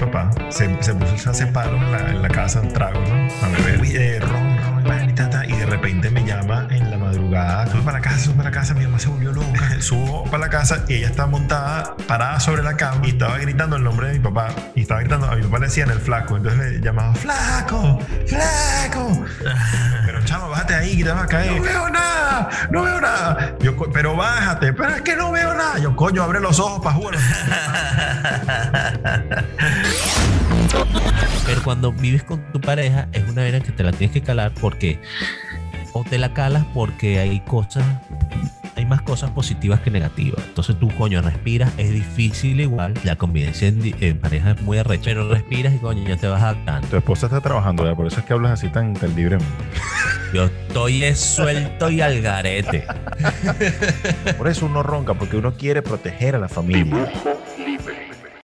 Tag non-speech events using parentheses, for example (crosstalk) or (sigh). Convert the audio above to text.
papá se, se puso a hacer palos en la, en la casa, trago, ¿no? A beber. Eh, ron, ron, y y tata, y de repente me llama en la madrugada, sube para la casa, sube para la casa, mi mamá se volvió loca, (laughs) subo para la casa y ella estaba montada, parada sobre la cama y estaba gritando el nombre de mi papá, y estaba gritando, a mi papá le decían el flaco, entonces le llamaba, flaco, flaco, (laughs) pero chamo, bájate ahí que te vas a caer, no veo nada, no veo nada, yo, pero bájate, pero es que no veo nada, yo coño, abre los ojos para jugar. (laughs) Pero cuando vives con tu pareja es una vena que te la tienes que calar porque o te la calas porque hay cosas, hay más cosas positivas que negativas. Entonces tú, coño, respiras, es difícil igual, la convivencia en, pareja es muy arrecha, pero respiras y coño, ya te vas adaptando. Tu esposa está trabajando, ya, por eso es que hablas así tan, tan libremente. (laughs) Yo estoy es suelto y al garete. Por eso uno ronca, porque uno quiere proteger a la familia. Dibujo